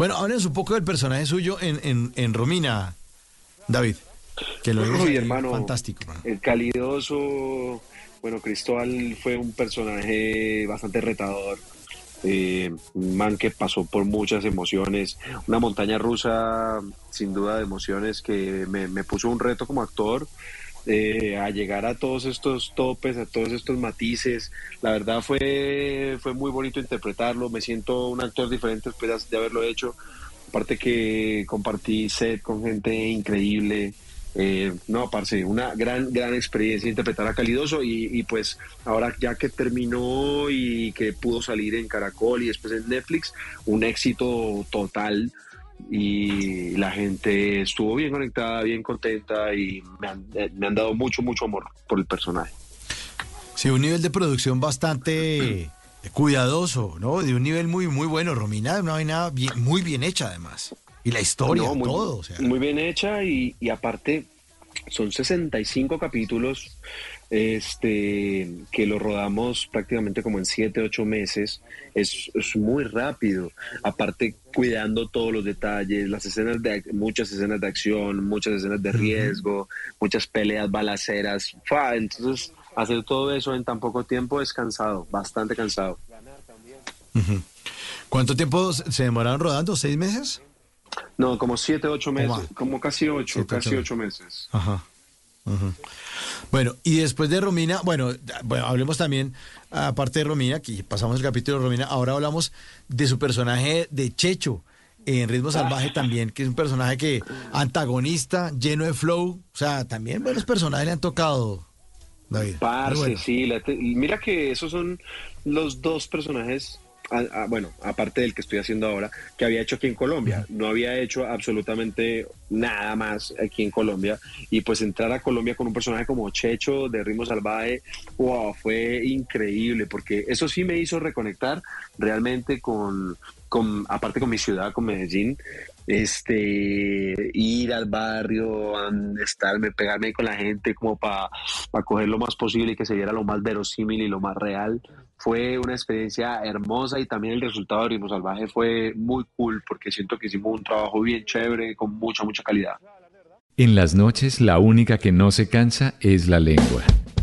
Bueno, háblenos un poco del personaje suyo en, en, Romina, David. Que lo Uy, hermano, fantástico. El calidoso, bueno, Cristóbal fue un personaje bastante retador. Eh, un man que pasó por muchas emociones, una montaña rusa sin duda de emociones que me, me puso un reto como actor eh, a llegar a todos estos topes, a todos estos matices. La verdad fue, fue muy bonito interpretarlo, me siento un actor diferente después de haberlo hecho. Aparte que compartí set con gente increíble. Eh, no, parce, una gran, gran experiencia interpretar a Calidoso y, y, pues ahora ya que terminó y que pudo salir en Caracol y después en Netflix, un éxito total y la gente estuvo bien conectada, bien contenta y me han, eh, me han dado mucho, mucho amor por el personaje. Sí, un nivel de producción bastante cuidadoso, ¿no? De un nivel muy, muy bueno. Romina, una vaina bien, muy bien hecha además. Y la historia, todo. Muy bien hecha y, y aparte son 65 capítulos este, que lo rodamos prácticamente como en 7, 8 meses. Es, muy rápido. Aparte, cuidando todos los detalles, las escenas de muchas escenas de acción, muchas escenas de riesgo, muchas peleas balaceras. Entonces, hacer todo eso en tan poco tiempo es cansado, bastante cansado. ¿Cuánto tiempo se demoraron rodando? ¿Seis meses? No, como siete, ocho meses, como casi ocho, casi ocho meses. Ajá. Bueno, y después de Romina, bueno, bueno, hablemos también, aparte de Romina, aquí pasamos el capítulo de Romina, ahora hablamos de su personaje de Checho en Ritmo Salvaje también, que es un personaje que antagonista, lleno de flow, o sea, también buenos personajes le han tocado, David. Parce, sí, mira que esos son los dos personajes bueno, aparte del que estoy haciendo ahora, que había hecho aquí en Colombia. No había hecho absolutamente nada más aquí en Colombia. Y pues entrar a Colombia con un personaje como Checho de Ritmo Salvaje, wow, fue increíble, porque eso sí me hizo reconectar realmente con, con aparte con mi ciudad, con Medellín, este ir al barrio, estarme, pegarme con la gente como para coger lo más posible y que se viera lo más verosímil y lo más real. Fue una experiencia hermosa y también el resultado de Ritmo Salvaje fue muy cool porque siento que hicimos un trabajo bien chévere con mucha, mucha calidad. En las noches la única que no se cansa es la lengua.